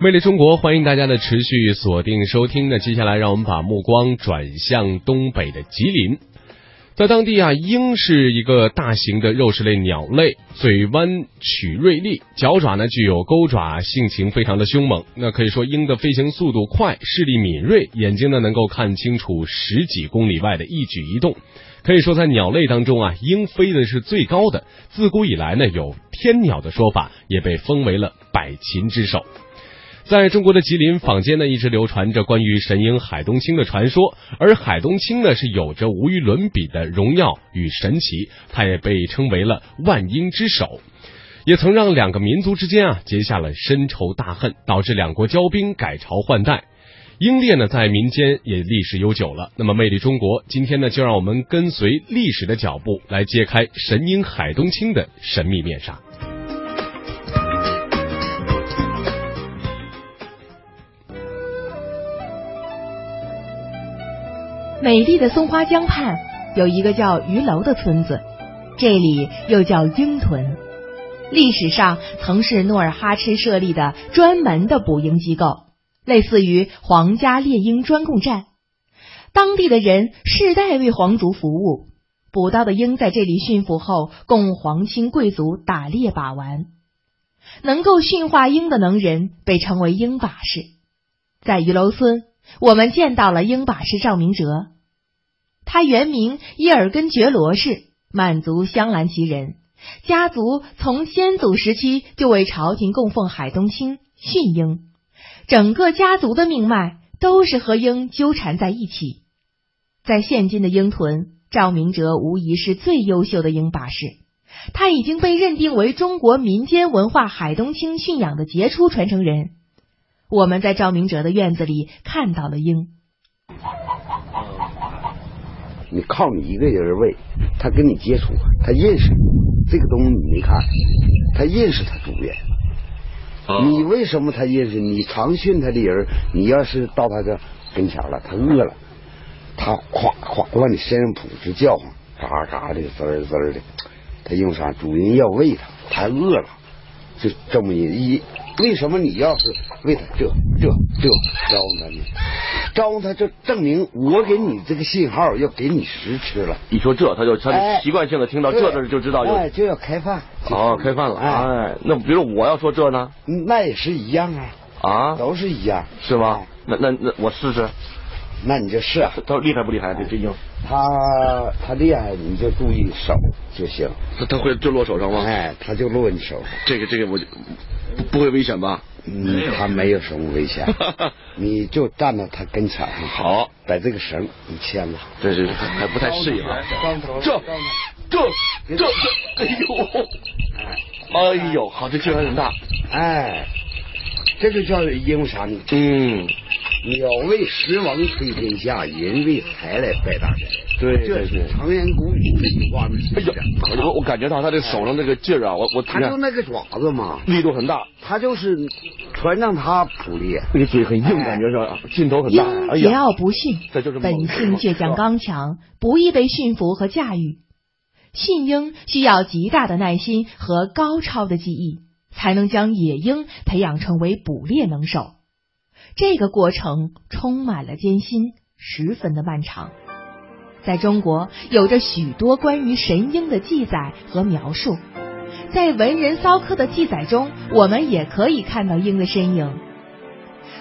魅力中国，欢迎大家的持续锁定收听。那接下来，让我们把目光转向东北的吉林。在当地啊，鹰是一个大型的肉食类鸟类，嘴弯曲锐利，脚爪呢具有钩爪，性情非常的凶猛。那可以说，鹰的飞行速度快，视力敏锐，眼睛呢能够看清楚十几公里外的一举一动。可以说，在鸟类当中啊，鹰飞的是最高的。自古以来呢，有天鸟的说法，也被封为了百禽之首。在中国的吉林坊间呢，一直流传着关于神鹰海东青的传说，而海东青呢是有着无与伦比的荣耀与神奇，它也被称为了万鹰之首，也曾让两个民族之间啊结下了深仇大恨，导致两国交兵改朝换代。鹰猎呢在民间也历史悠久了。那么魅力中国今天呢就让我们跟随历史的脚步，来揭开神鹰海东青的神秘面纱。美丽的松花江畔有一个叫鱼楼的村子，这里又叫鹰屯。历史上曾是努尔哈赤设立的专门的捕鹰机构，类似于皇家猎鹰专供站。当地的人世代为皇族服务，捕到的鹰在这里驯服后，供皇亲贵族打猎把玩。能够驯化鹰的能人被称为鹰把式。在鱼楼村。我们见到了鹰把式赵明哲，他原名伊尔根觉罗氏，满族镶蓝旗人，家族从先祖时期就为朝廷供奉海东青驯鹰，整个家族的命脉都是和鹰纠缠在一起。在现今的鹰屯，赵明哲无疑是最优秀的鹰把式，他已经被认定为中国民间文化海东青驯养的杰出传承人。我们在赵明哲的院子里看到了鹰。你靠你一个人喂，他跟你接触，他认识这个东西，你没看，他认识他主人。你为什么他认识？你常训他的人，你要是到他这跟前了，他饿了，他咵咵往你身上扑直叫唤，嘎嘎的滋滋的。他因为啥？主人要喂他，他饿了，就这么一。为什么你要是为他这这这招呼他呢？招呼他就证明我给你这个信号要给你食吃了。你说这，他就他就习惯性的听到这字就知道有就要开饭。哦，开饭了。哎，那比如我要说这呢？那也是一样啊。啊，都是一样，是吗？那那那我试试。那你就是啊。他厉害不厉害？这这鹰。他他厉害，你就注意手就行。他他会就落手上吗？哎，他就落你手上。这个这个我就。不会危险吧？嗯，他没有什么危险，你就站到他跟前。好，把这个绳你牵了。这是还不太适应啊。这这这这，哎呦，哎呦，好，这劲还很大。哎，这就叫因为啥呢？嗯。鸟为食亡推天下，人为财来拜大神。对，这是常言古语这句话呢。哎呀，我我感觉到他的手上那个劲儿啊，我我他就那个爪子嘛，力度很大。他就是传让他捕猎，那个嘴很硬，感觉是劲头很大。桀骜不驯，这就是本性倔强刚强，不易被驯服和驾驭。驯鹰需要极大的耐心和高超的技艺，才能将野鹰培养成为捕猎能手。这个过程充满了艰辛，十分的漫长。在中国，有着许多关于神鹰的记载和描述。在文人骚客的记载中，我们也可以看到鹰的身影。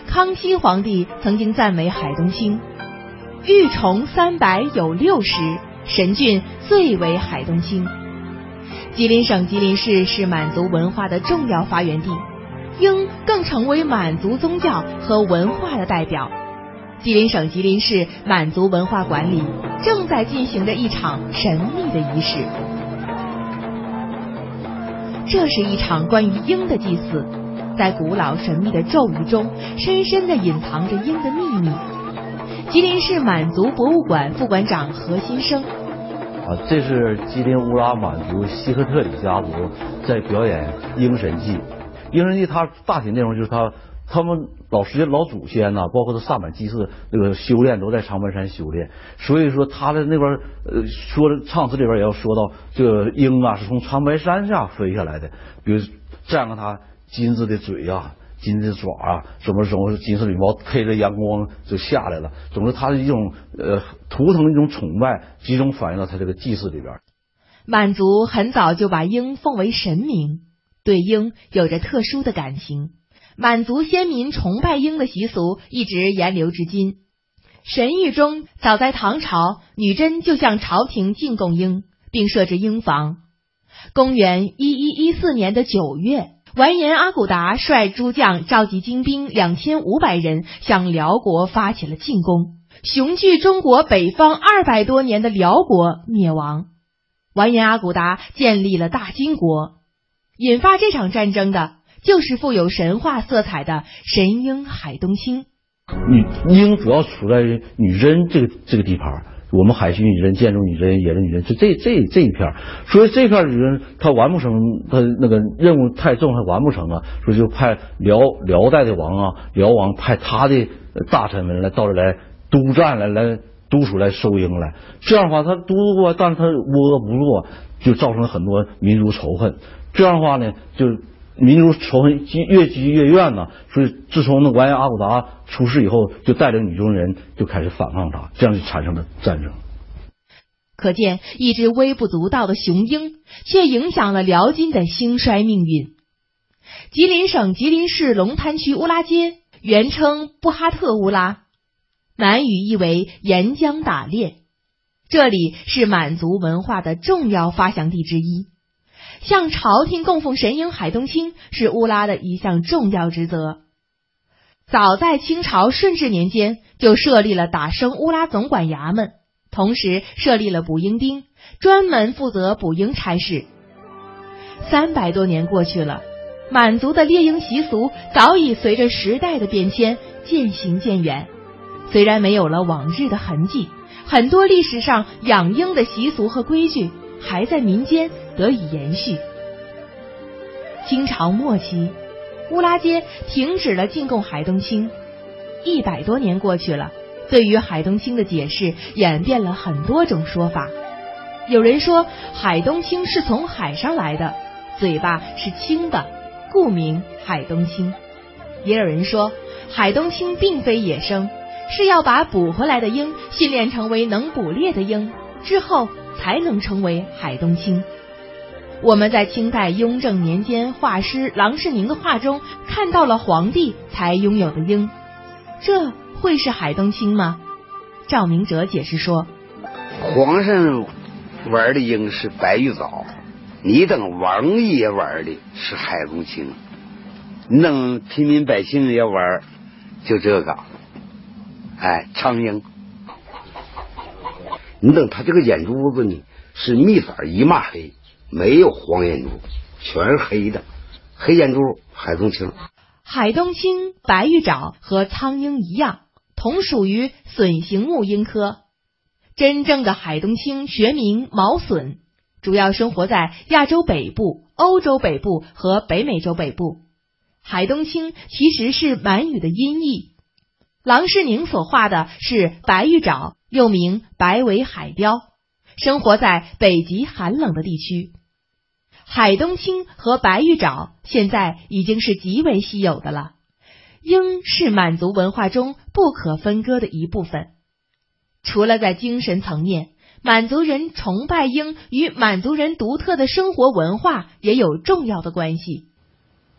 康熙皇帝曾经赞美海东青：“玉虫三百有六十，神骏最为海东青。”吉林省吉林市是满族文化的重要发源地。鹰更成为满族宗教和文化的代表。吉林省吉林市满族文化馆里正在进行着一场神秘的仪式，这是一场关于鹰的祭祀，在古老神秘的咒语中，深深的隐藏着鹰的秘密。吉林市满族博物馆副馆长何新生，啊，这是吉林乌拉满族西赫特里家族在表演鹰神祭。鹰神记它大体内容就是他他们老时间老祖先呐，包括他萨满祭祀那个修炼都在长白山修炼，所以说他的那边呃说唱词里边也要说到这个鹰啊是从长白山下飞下来的，比如占了他金子的嘴呀，金丝爪啊，什么什么金色羽毛，配着阳光就下来了。总之，它的一种呃图腾的一种崇拜，集中反映到他这个祭祀里边。满族很早就把鹰奉为神明，对鹰有着特殊的感情。满族先民崇拜鹰的习俗一直沿流至今。神谕中，早在唐朝，女真就向朝廷进贡鹰，并设置鹰房。公元一一一四年的九月，完颜阿骨达率诸将召集精兵两千五百人，向辽国发起了进攻，雄踞中国北方二百多年的辽国灭亡。完颜阿骨达建立了大金国，引发这场战争的就是富有神话色彩的神鹰海东青。女鹰主要处在女真这个这个地盘，我们海西女真、建筑女真、野人女真，就这这这一片。所以这片女真她完不成，她那个任务太重，还完不成啊。所以就派辽辽代的王啊，辽王派他的大臣们来到这来督战来来。督署来收鹰来，这样的话他督过，但是他倭额不落，就造成了很多民族仇恨。这样的话呢，就民族仇恨积越积越怨呢。所以自从那完颜阿骨达出事以后，就带领女真人就开始反抗他，这样就产生了战争。可见，一只微不足道的雄鹰，却影响了辽金的兴衰命运。吉林省吉林市龙潭区乌拉街，原称布哈特乌拉。满语意为沿江打猎，这里是满族文化的重要发祥地之一。向朝廷供奉神鹰海东青是乌拉的一项重要职责。早在清朝顺治年间，就设立了打生乌拉总管衙门，同时设立了捕鹰兵，专门负责捕鹰差事。三百多年过去了，满族的猎鹰习俗早已随着时代的变迁渐行渐远。虽然没有了往日的痕迹，很多历史上养鹰的习俗和规矩还在民间得以延续。清朝末期，乌拉街停止了进贡海东青，一百多年过去了，对于海东青的解释演变了很多种说法。有人说海东青是从海上来的，嘴巴是青的，故名海东青；也有人说海东青并非野生。是要把捕回来的鹰训练成为能捕猎的鹰，之后才能成为海东青。我们在清代雍正年间画师郎世宁的画中看到了皇帝才拥有的鹰，这会是海东青吗？赵明哲解释说：皇上玩的鹰是白玉藻，你等王爷玩的是海东青，你等平民百姓要玩就这个。哎，苍鹰，你等他这个眼珠子呢，是蜜色一抹黑，没有黄眼珠，全是黑的，黑眼珠海东青。海东青、白玉爪和苍鹰一样，同属于隼形目鹰科。真正的海东青学名毛隼，主要生活在亚洲北部、欧洲北部和北美洲北部。海东青其实是满语的音译。郎世宁所画的是白玉爪，又名白尾海雕，生活在北极寒冷的地区。海东青和白玉爪现在已经是极为稀有的了。鹰是满族文化中不可分割的一部分。除了在精神层面，满族人崇拜鹰与满族人独特的生活文化也有重要的关系。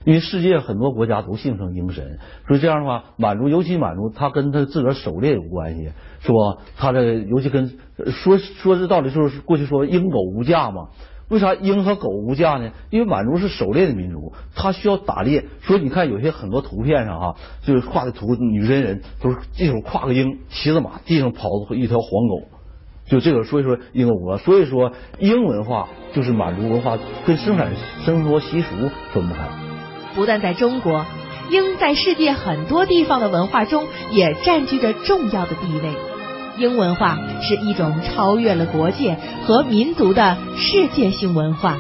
因为世界很多国家都信奉鹰神，所以这样的话，满族尤其满族，他跟他自个儿狩猎有关系，是吧？他的尤其跟说说这道理，就是过去说鹰狗无价嘛。为啥鹰和狗无价呢？因为满族是狩猎的民族，他需要打猎。所以你看有些很多图片上哈，就是画的图，女真人都是一手挎个鹰，骑着马，地上跑一条黄狗，就这个。所以说鹰狗，所以说鹰文化就是满族文化跟生产生活习俗分不开。不但在中国，鹰在世界很多地方的文化中也占据着重要的地位。英文化是一种超越了国界和民族的世界性文化。